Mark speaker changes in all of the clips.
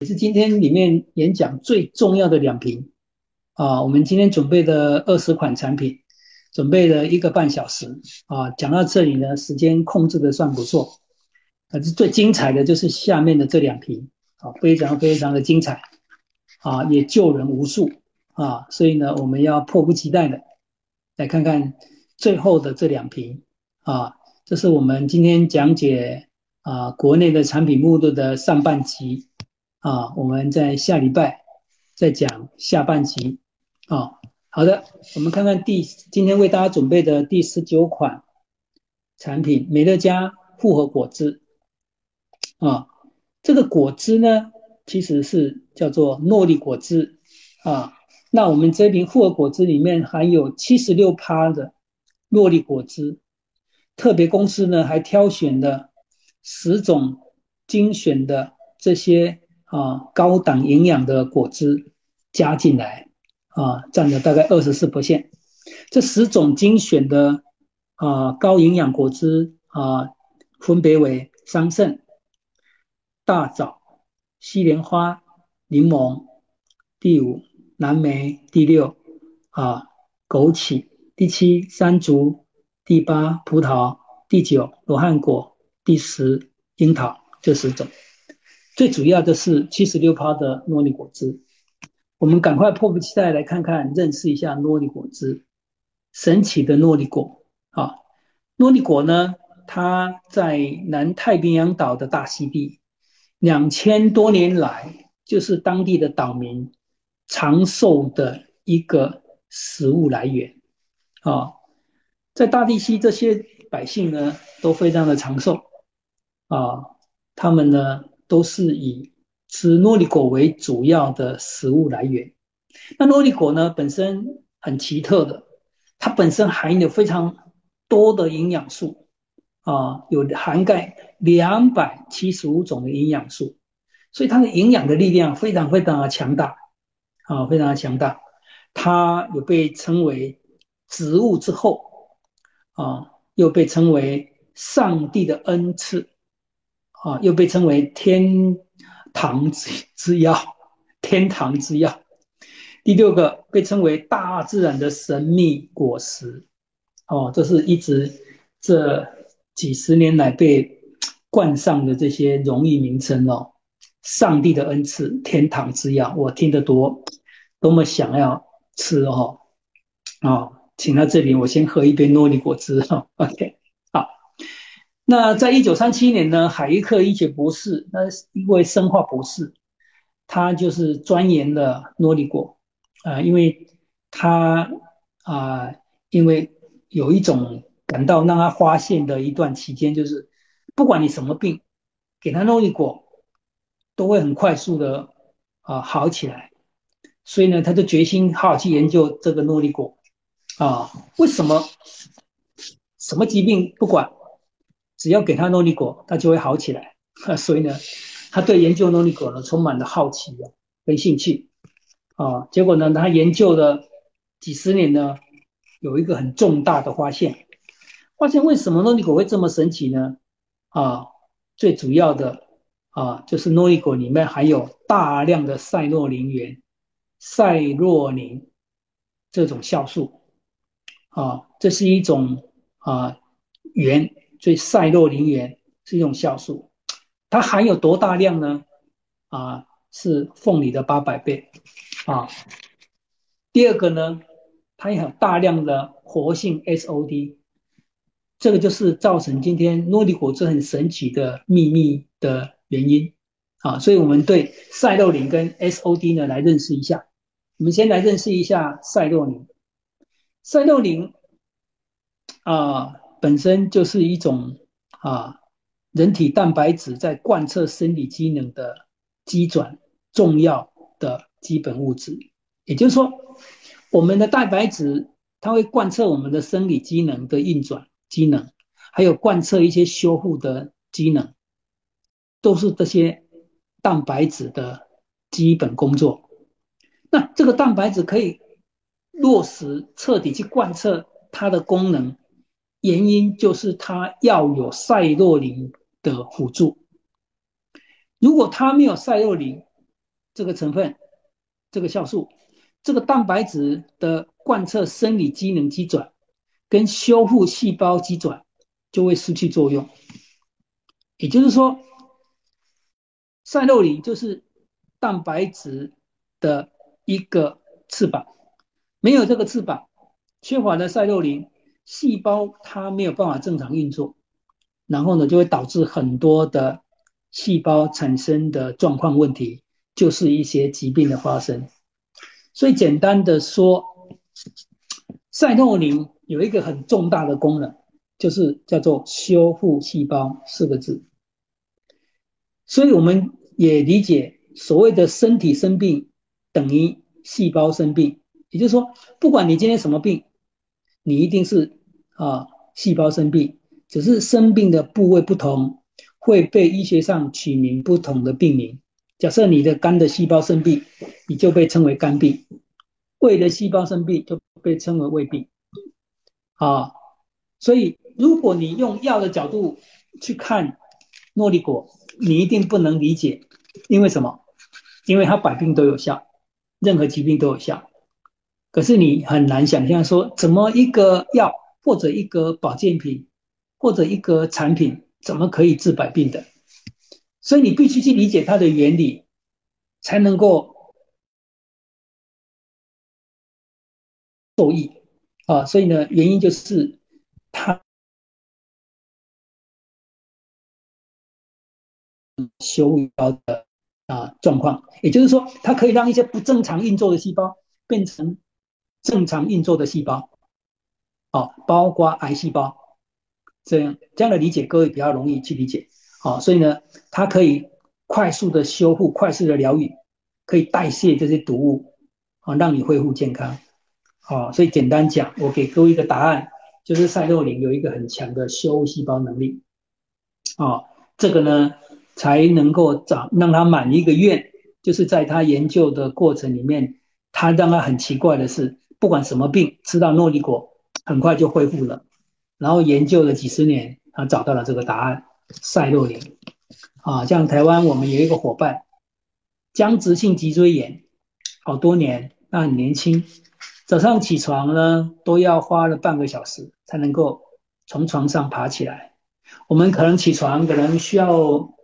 Speaker 1: 也是今天里面演讲最重要的两瓶啊。我们今天准备的二十款产品，准备了一个半小时啊。讲到这里呢，时间控制的算不错。可是最精彩的就是下面的这两瓶啊，非常非常的精彩啊，也救人无数啊。所以呢，我们要迫不及待的来看看最后的这两瓶啊。这是我们今天讲解啊国内的产品目录的上半集。啊，我们在下礼拜再讲下半集。啊，好的，我们看看第今天为大家准备的第十九款产品——美乐家复合果汁。啊，这个果汁呢，其实是叫做诺丽果汁。啊，那我们这瓶复合果汁里面含有七十六趴的诺丽果汁，特别公司呢还挑选了十种精选的这些。啊，高档营养的果汁加进来，啊，占了大概二十四 percent。这十种精选的啊高营养果汁啊，分别为桑葚、大枣、西莲花、柠檬，第五蓝莓，第六啊枸杞，第七山竹，第八葡萄，第九罗汉果，第十樱桃，这十种。最主要的是七十六趴的诺丽果汁，我们赶快迫不及待来看看、认识一下诺丽果汁。神奇的诺丽果啊，诺丽果呢，它在南太平洋岛的大溪地，两千多年来就是当地的岛民长寿的一个食物来源啊。在大地溪，这些百姓呢都非常的长寿啊，他们呢。都是以吃诺丽果为主要的食物来源。那诺丽果呢，本身很奇特的，它本身含有非常多的营养素啊，有涵盖两百七十五种的营养素，所以它的营养的力量非常非常的强大啊，非常的强大。它有被称为植物之后啊，又被称为上帝的恩赐。啊，又被称为天堂之之药，天堂之药。第六个被称为大自然的神秘果实。哦，这是一直这几十年来被冠上的这些荣誉名称哦。上帝的恩赐，天堂之药，我听得多，多么想要吃哦。哦，请到这里，我先喝一杯诺丽果汁哈。OK。那在一九三七年呢，海耶克医学博士，那一位生化博士，他就是钻研了诺丽果啊，因为他啊，因为有一种感到让他发现的一段期间，就是不管你什么病，给他诺丽果，都会很快速的啊好起来，所以呢，他就决心好好去研究这个诺丽果啊，为什么什么疾病不管？只要给他诺丽果，他就会好起来。所以呢，他对研究诺丽果呢充满了好奇啊，跟兴趣啊。结果呢，他研究了几十年呢，有一个很重大的发现。发现为什么诺丽果会这么神奇呢？啊，最主要的啊，就是诺丽果里面含有大量的赛诺林元、赛洛宁这种酵素啊，这是一种啊元。所以赛洛林元是一种酵素，它含有多大量呢？啊，是凤梨的八百倍啊。第二个呢，它有大量的活性 SOD，这个就是造成今天诺丽果汁很神奇的秘密的原因啊。所以我们对赛洛林跟 SOD 呢来认识一下。我们先来认识一下赛洛林。赛洛林啊。本身就是一种啊，人体蛋白质在贯彻生理机能的机转重要的基本物质。也就是说，我们的蛋白质它会贯彻我们的生理机能的运转机能，还有贯彻一些修复的机能，都是这些蛋白质的基本工作。那这个蛋白质可以落实彻底去贯彻它的功能。原因就是它要有赛洛林的辅助，如果它没有赛洛林，这个成分，这个酵素，这个蛋白质的贯彻生理机能机转跟修复细胞机转就会失去作用。也就是说，赛洛林就是蛋白质的一个翅膀，没有这个翅膀，缺乏了赛洛林，细胞它没有办法正常运作，然后呢，就会导致很多的细胞产生的状况问题，就是一些疾病的发生。所以简单的说，赛洛林有一个很重大的功能，就是叫做修复细胞四个字。所以我们也理解所谓的身体生病等于细胞生病，也就是说，不管你今天什么病，你一定是啊细胞生病，只是生病的部位不同，会被医学上取名不同的病名。假设你的肝的细胞生病，你就被称为肝病；胃的细胞生病就被称为胃病。啊，所以如果你用药的角度去看诺丽果。你一定不能理解，因为什么？因为它百病都有效，任何疾病都有效。可是你很难想象说，怎么一个药或者一个保健品或者一个产品，怎么可以治百病的？所以你必须去理解它的原理，才能够受益啊。所以呢，原因就是它。修细胞的啊状况，也就是说，它可以让一些不正常运作的细胞变成正常运作的细胞，哦，包括癌细胞，这样这样的理解各位比较容易去理解，好，所以呢，它可以快速的修复、快速的疗愈，可以代谢这些毒物，啊，让你恢复健康，好，所以简单讲，我给各位一个答案，就是赛洛林有一个很强的修复细胞能力，啊，这个呢。才能够长让他满一个愿，就是在他研究的过程里面，他让他很奇怪的是，不管什么病，吃到诺丽果很快就恢复了。然后研究了几十年，他找到了这个答案，赛洛林。啊，像台湾我们有一个伙伴，僵直性脊椎炎，好多年，那很年轻，早上起床呢都要花了半个小时才能够从床上爬起来。我们可能起床可能需要。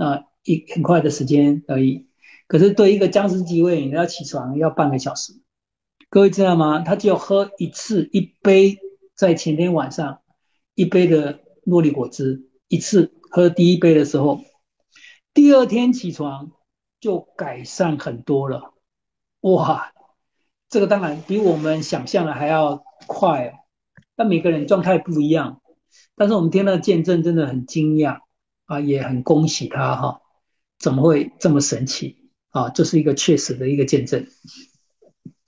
Speaker 1: 啊，一很快的时间而已。可是对一个僵尸机位，你要起床要半个小时。各位知道吗？他只有喝一次一杯，在前天晚上一杯的诺丽果汁，一次喝第一杯的时候，第二天起床就改善很多了。哇，这个当然比我们想象的还要快。但每个人状态不一样，但是我们听到见证真的很惊讶。啊，也很恭喜他哈，怎么会这么神奇啊？这是一个确实的一个见证。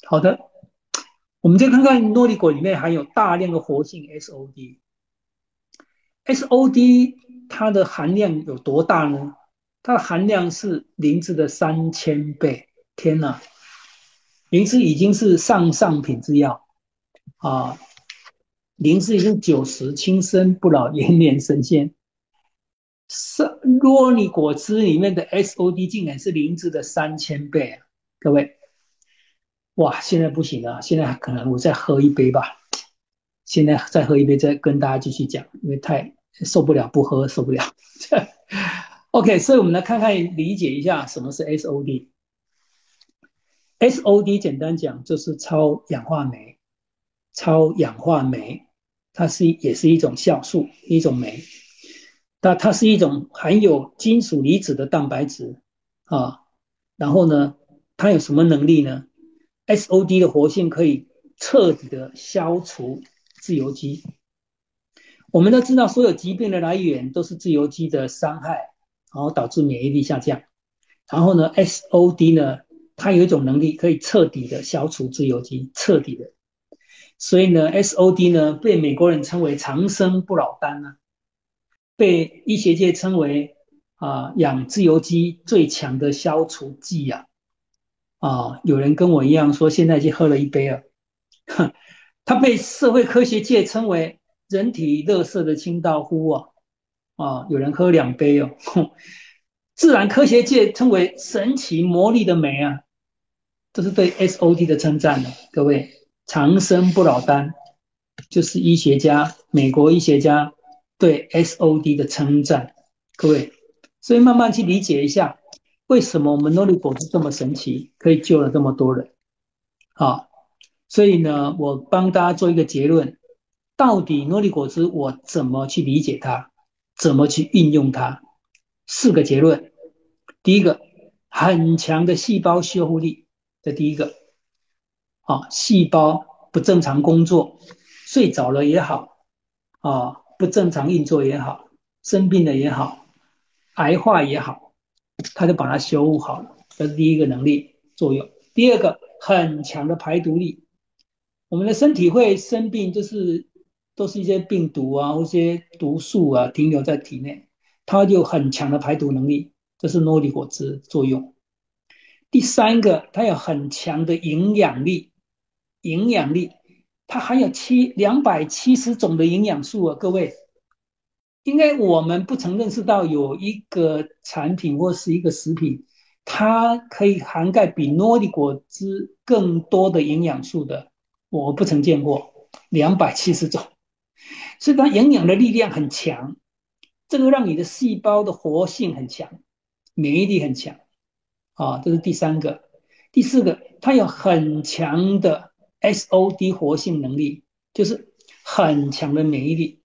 Speaker 1: 好的，我们再看看诺丽果里面含有大量的活性 SOD，SOD 它的含量有多大呢？它的含量是灵芝的三千倍。天哪，灵芝已经是上上品之药啊！灵芝已经九十，轻生不老，延年神仙。是洛丽果汁里面的 SOD 竟然是灵芝的三千倍啊！各位，哇，现在不行了，现在可能我再喝一杯吧。现在再喝一杯，再跟大家继续讲，因为太受不了，不喝受不了。OK，所以我们来看看理解一下什么是 SOD。SOD 简单讲就是超氧化酶，超氧化酶，它是也是一种酵素，一种酶。那它是一种含有金属离子的蛋白质啊，然后呢，它有什么能力呢？SOD 的活性可以彻底的消除自由基。我们都知道，所有疾病的来源都是自由基的伤害，然后导致免疫力下降。然后呢，SOD 呢，它有一种能力可以彻底的消除自由基，彻底的。所以呢，SOD 呢被美国人称为长生不老丹呢。被医学界称为啊养自由基最强的消除剂呀啊，有人跟我一样说现在已经喝了一杯了，他被社会科学界称为人体垃圾的清道夫啊啊，有人喝两杯哦，自然科学界称为神奇魔力的酶啊，这是对 SOD 的称赞的。各位，长生不老丹就是医学家，美国医学家对 SOD 的称赞。各位，所以慢慢去理解一下，为什么我们诺丽果汁这么神奇，可以救了这么多人。啊，所以呢，我帮大家做一个结论：到底诺丽果汁我怎么去理解它，怎么去运用它？四个结论。第一个，很强的细胞修复力，这第一个。啊，细胞不正常工作，睡着了也好，啊，不正常运作也好，生病了也好，癌化也好，它就把它修复好了。这是第一个能力作用。第二个。很强的排毒力，我们的身体会生病，就是都是一些病毒啊，或一些毒素啊停留在体内，它就很强的排毒能力，这是诺丽果汁作用。第三个，它有很强的营养力，营养力，它含有七两百七十种的营养素啊，各位，应该我们不曾认识到有一个产品或是一个食品。它可以涵盖比诺丽果汁更多的营养素的，我不曾见过两百七十种，所以它营养的力量很强，这个让你的细胞的活性很强，免疫力很强，啊，这是第三个，第四个，它有很强的 SOD 活性能力，就是很强的免疫力，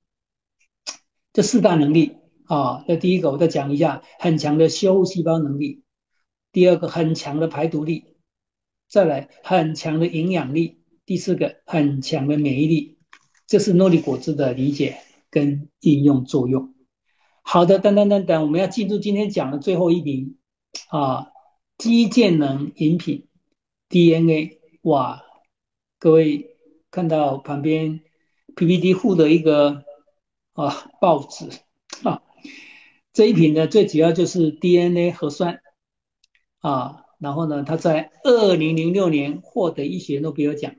Speaker 1: 这四大能力啊，那第一个我再讲一下，很强的修复细胞能力。第二个很强的排毒力，再来很强的营养力，第四个很强的免疫力，这是诺丽果汁的理解跟应用作用。好的，等等等等，我们要记住今天讲的最后一瓶啊，肌健能饮品 DNA。哇，各位看到旁边 PPT 附的一个啊报纸啊，这一瓶呢最主要就是 DNA 核酸。啊，然后呢，他在二零零六年获得医学诺贝尔奖，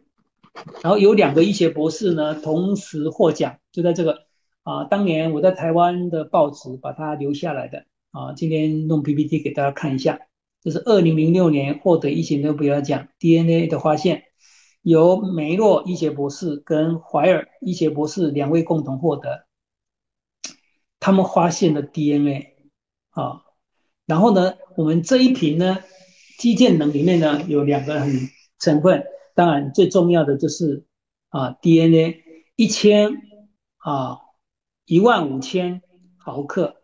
Speaker 1: 然后有两个医学博士呢同时获奖，就在这个啊，当年我在台湾的报纸把它留下来的啊，今天弄 PPT 给大家看一下，这是二零零六年获得医学诺贝尔奖 DNA 的发现，由梅洛医学博士跟怀尔医学博士两位共同获得，他们发现了 DNA 啊。然后呢，我们这一瓶呢，肌健能里面呢有两个很成分，当然最重要的就是啊 DNA 一千啊一万五千毫克，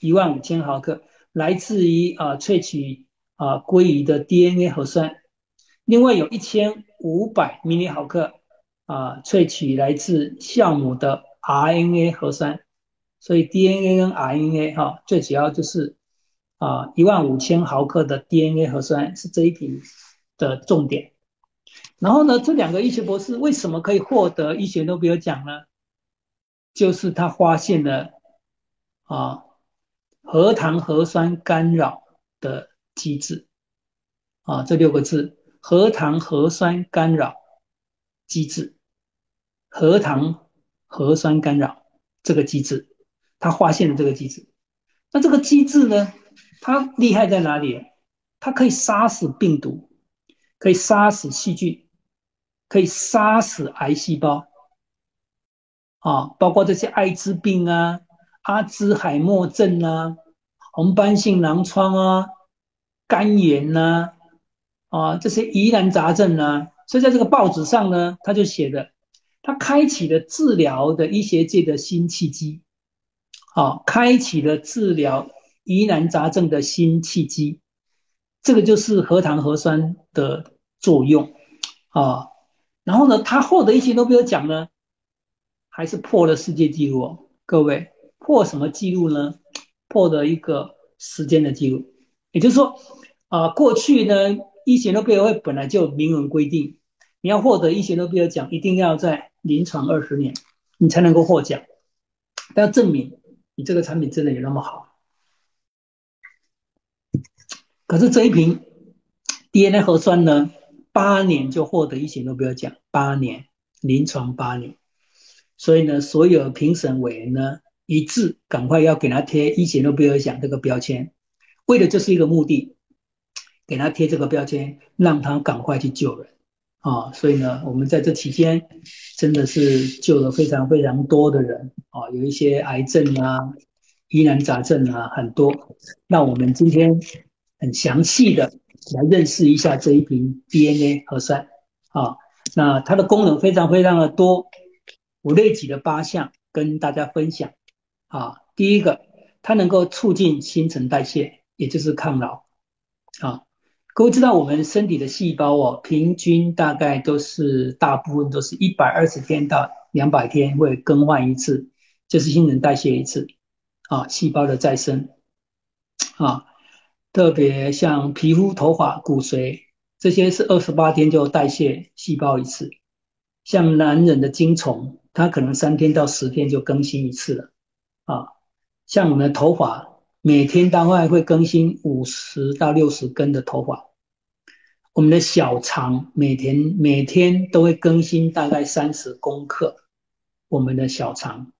Speaker 1: 一万五千毫克来自于啊萃取啊鲑鱼的 DNA 核酸，另外有一千五百毫米毫克啊萃取来自酵母的 RNA 核酸，所以 DNA 跟 RNA 哈最主要就是。啊，一万五千毫克的 DNA 核酸是这一瓶的重点。然后呢，这两个医学博士为什么可以获得医学诺贝尔奖呢？就是他发现了啊，核糖核酸干扰的机制。啊，这六个字：核糖核酸干扰机制，核糖核酸干扰这个机制，他发现了这个机制。那这个机制呢？它厉害在哪里？它可以杀死病毒，可以杀死细菌，可以杀死癌细胞，啊，包括这些艾滋病啊、阿兹海默症啊、红斑性狼疮啊、肝炎呐，啊，这些疑难杂症啊。所以在这个报纸上呢，他就写的，他开启了治疗的医学界的新契机，啊，开启了治疗。疑难杂症的新契机，这个就是核糖核酸的作用啊。然后呢，他获得一些诺贝尔奖呢，还是破了世界纪录哦。各位，破什么纪录呢？破的一个时间的记录。也就是说，啊，过去呢，医学诺贝尔会本来就明文规定，你要获得医学诺贝尔奖，一定要在临床二十年，你才能够获奖。但要证明你这个产品真的有那么好。可是这一瓶 DNA 核酸呢，八年就获得一些诺贝尔奖，八年临床八年，所以呢，所有评审委员呢一致赶快要给他贴一些诺贝尔奖这个标签。为的就是一个目的，给他贴这个标签，让他赶快去救人啊。所以呢，我们在这期间真的是救了非常非常多的人啊，有一些癌症啊、疑难杂症啊很多。那我们今天很详细的来认识一下这一瓶 DNA 核酸啊，那它的功能非常非常的多，我列举了八项跟大家分享啊。第一个，它能够促进新陈代谢。也就是抗老啊，各位知道我们身体的细胞哦，平均大概都是大部分都是一百二十天到两百天会更换一次，就是新陈代谢一次啊，细胞的再生啊，特别像皮肤、头发、骨髓这些是二十八天就代谢细胞一次，像男人的精虫，它可能三天到十天就更新一次了啊，像我们的头发。每天大概会更新五十到六十根的头发，我们的小肠每天每天都会更新大概三十公克，我们的小肠，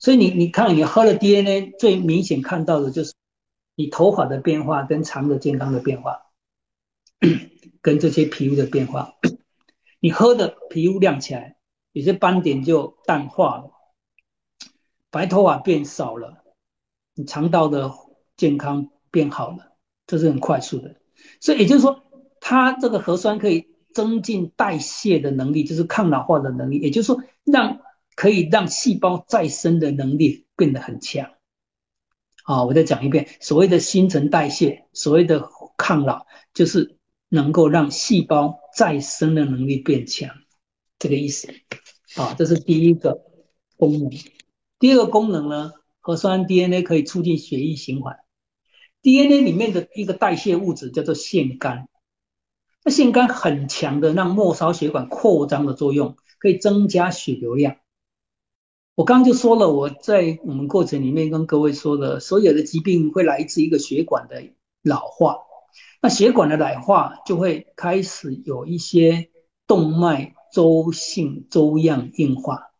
Speaker 1: 所以你你看你喝了 DNA 最明显看到的就是你头发的变化跟肠的健康的变化，跟这些皮肤的变化，你喝的皮肤亮起来，有些斑点就淡化了，白头发变少了。你肠道的健康变好了，这是很快速的，所以也就是说，它这个核酸可以增进代谢的能力，就是抗老化的能力，也就是说，让可以让细胞再生的能力变得很强。啊，我再讲一遍，所谓的新陈代谢，所谓的抗老，就是能够让细胞再生的能力变强，这个意思。啊，这是第一个功能。第二个功能呢？核酸 DNA 可以促进血液循环，DNA 里面的一个代谢物质叫做腺苷，那腺苷很强的让末梢血管扩张的作用，可以增加血流量。我刚刚就说了，我在我们过程里面跟各位说的，所有的疾病会来自一个血管的老化，那血管的老化就会开始有一些动脉粥性粥样硬化，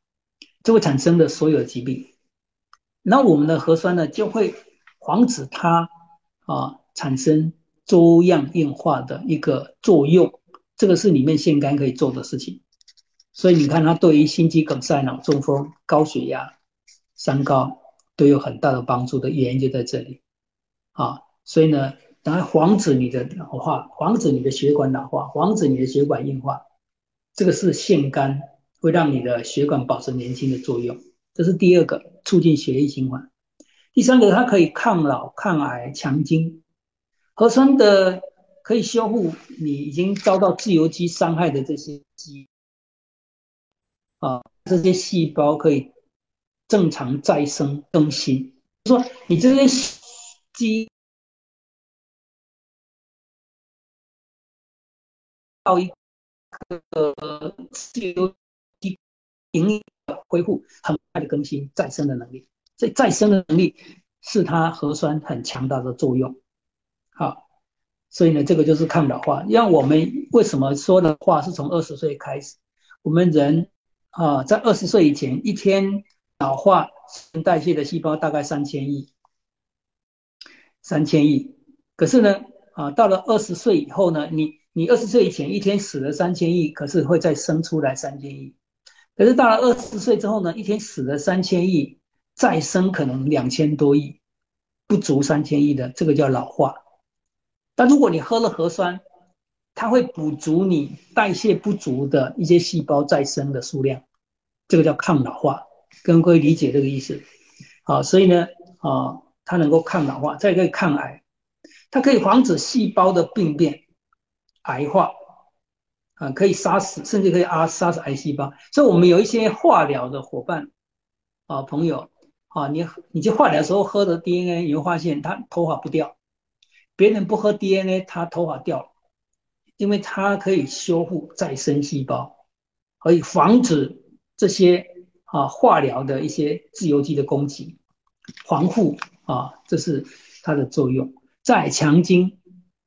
Speaker 1: 就会产生的所有疾病。那我们的核酸呢，就会防止它啊产生粥样硬化的一个作用，这个是里面腺苷可以做的事情。所以你看，它对于心肌梗塞、脑中风、高血压、三高都有很大的帮助的原因就在这里啊。所以呢，当然防止你的老化，防止你的血管老化，防止你的血管硬化，这个是腺苷会让你的血管保持年轻的作用。这是第二个，促进血液循环。第三个，它可以抗老、抗癌、强筋。核酸的可以修复你已经遭到自由基伤害的这些基啊，这些细胞可以正常再生更新。说你这些基到一个自由基营养。恢复很快的更新再生的能力，这再生的能力是它核酸很强大的作用。好，所以呢，这个就是抗老化。让我们为什么说的话是从二十岁开始？我们人啊，在二十岁以前，一天老化代谢的细胞大概三千亿，三千亿。可是呢，啊，到了二十岁以后呢，你你二十岁以前一天死了三千亿，可是会再生出来三千亿。可是到了二十岁之后呢，一天死了三千亿，再生可能两千多亿，不足三千亿的，这个叫老化。但如果你喝了核酸，它会补足你代谢不足的一些细胞再生的数量，这个叫抗老化，跟各位理解这个意思。好，所以呢，啊，它能够抗老化，再可以抗癌，它可以防止细胞的病变、癌化。啊，可以杀死，甚至可以啊杀死癌细胞。所以，我们有一些化疗的伙伴啊，朋友啊，你你去化疗的时候喝的 DNA，你会发现它头发不掉。别人不喝 DNA，他头发掉了，因为它可以修复再生细胞，可以防止这些啊化疗的一些自由基的攻击，防护啊，这是它的作用。再强筋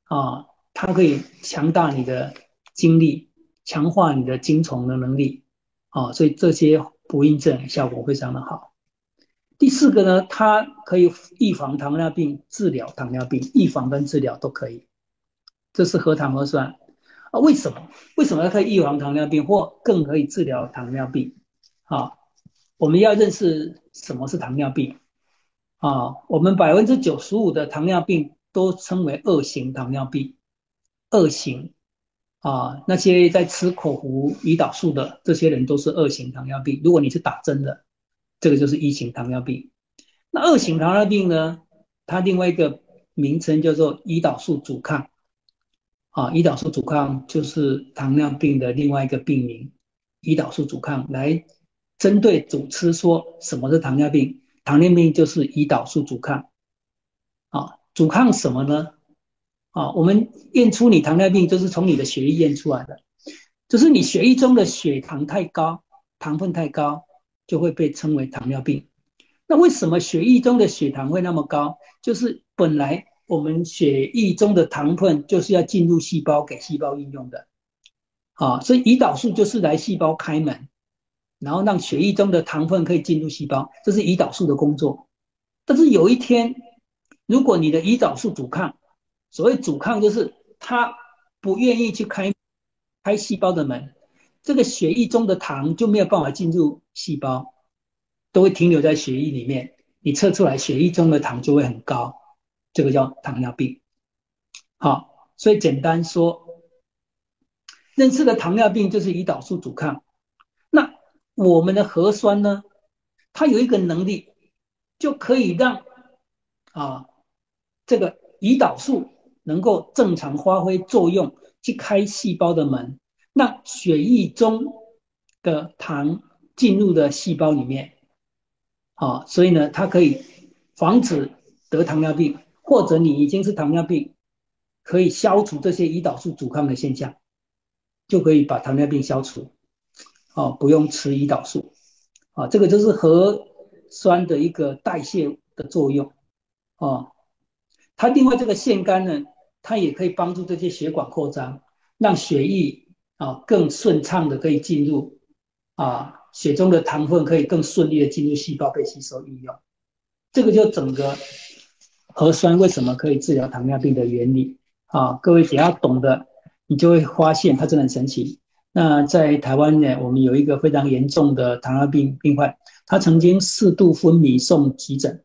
Speaker 1: 啊，它可以强大你的。精力强化你的精虫的能力啊，所以这些不孕症效果非常的好。第四个呢，它可以预防糖尿病、治疗糖尿病，预防跟治疗都可以。这是核糖核酸啊？为什么？为什么它可以预防糖尿病或更可以治疗糖尿病？啊，我们要认识什么是糖尿病啊？我们百分之九十五的糖尿病都称为二型糖尿病，二型啊，那些在吃口服胰岛素的这些人都是二型糖尿病。如果你是打针的，这个就是一型糖尿病。那二型糖尿病呢？它另外一个名称叫做胰岛素阻抗。啊，胰岛素阻抗就是糖尿病的另外一个病名。胰岛素阻抗来针对主吃说什么是糖尿病？糖尿病就是胰岛素阻抗。啊，阻抗什么呢？啊，我们验出你糖尿病就是从你的血液验出来的，就是你血液中的血糖太高，糖分太高。就会被称为糖尿病。那为什么血液中的血糖会那么高？就是本来我们血液中的糖分就是要进入细胞给细胞应用的，啊，所以胰岛素就是来细胞开门，然后让血液中的糖分可以进入细胞，这是胰岛素的工作。但是有一天，如果你的胰岛素阻抗，所谓阻抗就是它不愿意去开开细胞的门。这个血液中的糖就没有办法进入细胞，都会停留在血液里面。你测出来血液中的糖就会很高，这个叫糖尿病。好，所以简单说，认识的糖尿病就是胰岛素阻抗。那我们的核酸呢？它有一个能力，就可以让啊这个胰岛素能够正常发挥作用，去开细胞的门。让血液中的糖进入的细胞里面，啊，所以呢，它可以防止得糖尿病，或者你已经是糖尿病，可以消除这些胰岛素阻抗的现象，就可以把糖尿病消除，哦，不用吃胰岛素，啊，这个就是核酸的一个代谢的作用，哦，它另外这个腺苷呢，它也可以帮助这些血管扩张，让血液。啊，更顺畅的可以进入啊，血中的糖分可以更顺利的进入细胞被吸收运用，这个就整个核酸为什么可以治疗糖尿病的原理啊，各位只要懂得，你就会发现它真的很神奇。那在台湾呢，我们有一个非常严重的糖尿病病患，他曾经四度昏迷送急诊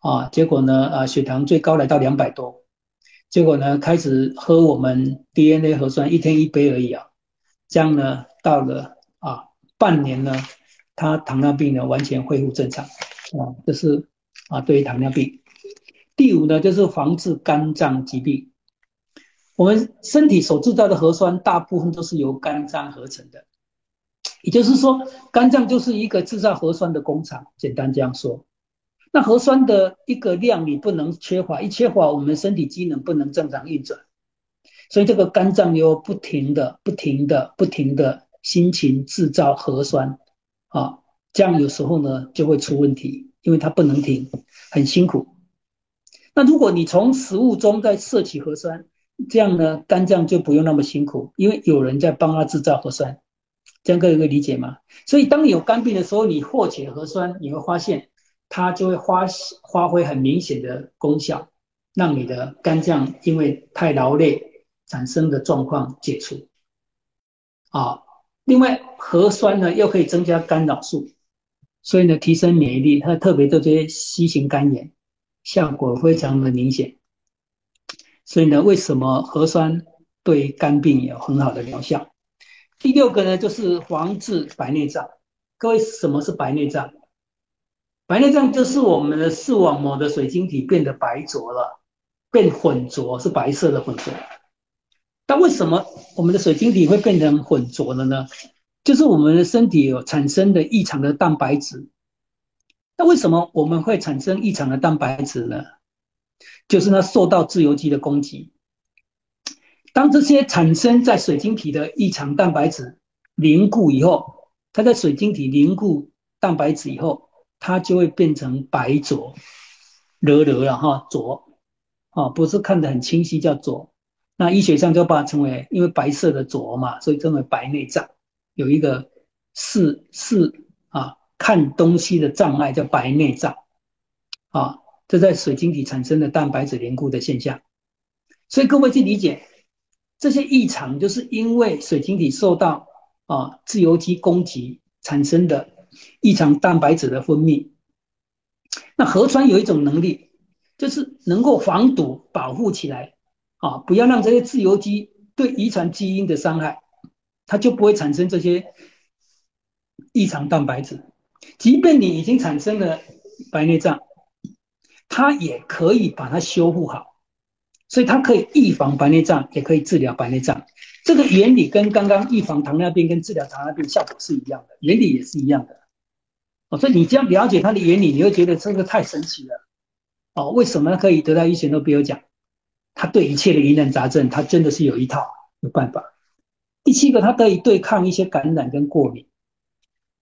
Speaker 1: 啊，结果呢，啊，血糖最高来到两百多，结果呢，开始喝我们 DNA 核酸，一天一杯而已啊。这样呢，到了半年呢，他糖尿病呢完全恢复正常啊，这是啊对于糖尿病。第五呢，就是防治肝脏疾病。我们身体所制造的核酸大部分都是由肝脏合成的，也就是说，肝脏就是一个制造核酸的工厂。简单这样说，那核酸的一个量你不能缺乏，一缺乏，我们身体机能不能正常运转。所以这个肝脏又不停的、不停的、不停的辛勤制造核酸，啊，这样有时候呢就会出问题，因为它不能停，很辛苦。那如果你从食物中再摄取核酸，这样呢肝脏就不用那么辛苦，因为有人在帮他制造核酸，这样各位可以理解吗？所以当你有肝病的时候，你获取核酸，你会发现它就会发发挥很明显的功效，让你的肝脏因为太劳累。产生的状况解除，啊，另外核酸呢又可以增加干扰素，所以呢提升免疫力，它特别对这些 C 型肝炎效果非常的明显。所以呢，为什么核酸对肝病有很好的疗效？第六个呢就是防治白内障。各位，什么是白内障？白内障就是我们的视网膜的水晶体变得白浊了，变混浊，是白色的混浊。但为什么我们的水晶体会变成浑浊了呢？就是我们的身体有产生的异常的蛋白质。那为什么我们会产生异常的蛋白质呢？就是它受到自由基的攻击。当这些产生在水晶体的异常蛋白质凝固以后，它在水晶体凝固蛋白质以后，它就会变成白浊，热热了哈浊，啊不是看得很清晰叫浊。那医学上就把它称为，因为白色的浊嘛，所以称为白内障，有一个视视啊看东西的障碍，叫白内障啊。这在水晶体产生的蛋白质凝固的现象。所以各位去理解，这些异常就是因为水晶体受到啊自由基攻击产生的异常蛋白质的分泌。那核酸有一种能力，就是能够防堵、保护起来啊，不要让这些自由基对遗传基因的伤害，它就不会产生这些异常蛋白质。即便你已经产生了白内障，它也可以把它修复好。所以它可以预防白内障，也可以治疗白内障。这个原理跟刚刚预防糖尿病跟治疗糖尿病效果是一样的，原理也是一样的。哦，所以你这样了解它的原理，你会觉得这个太神奇了。哦，为什么可以得到医学诺贝尔奖？它对一切的疑难杂症，它真的是有一套有办法。第七个，它可以对抗一些感染跟过敏。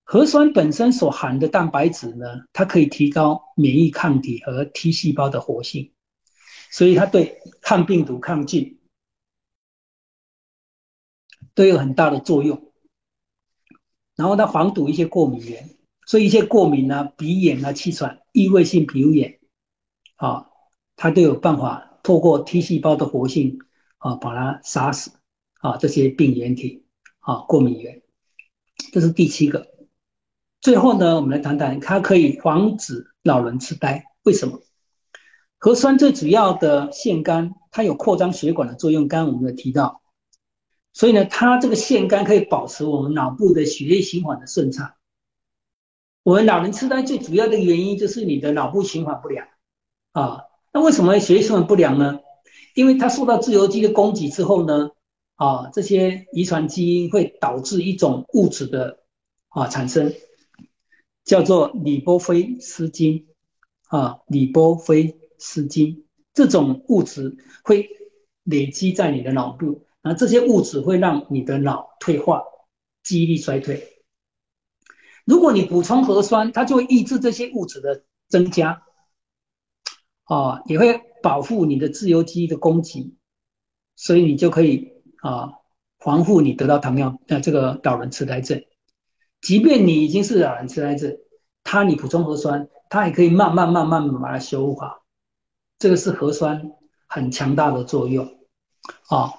Speaker 1: 核酸本身所含的蛋白质呢，它可以提高免疫抗体和 T 细胞的活性。所以它对抗病毒、抗菌都有很大的作用，然后它防堵一些过敏源，所以一些过敏啊、鼻炎啊、气喘、异位性皮肤炎啊，它都有办法透过 T 细胞的活性啊，把它杀死啊这些病原体啊、过敏原。这是第七个。最后呢，我们来谈谈它可以防止老人痴呆，为什么？核酸最主要的腺苷，它有扩张血管的作用，刚刚我们有提到，所以呢，它这个腺苷可以保持我们脑部的血液循环的顺畅。我们老人痴呆最主要的原因就是你的脑部循环不良啊。那为什么血液循环不良呢？因为它受到自由基的攻击之后呢，啊，这些遗传基因会导致一种物质的啊产生，叫做里波菲斯金啊，里波菲。斯金这种物质会累积在你的脑部，然后这些物质会让你的脑退化、记忆力衰退。如果你补充核酸，它就会抑制这些物质的增加，啊，也会保护你的自由基的供给，所以你就可以啊防护你得到糖尿呃这个老人痴呆症。即便你已经是老人痴呆症，它你补充核酸，它也可以慢慢慢慢把它修复好。这个是核酸很强大的作用，啊。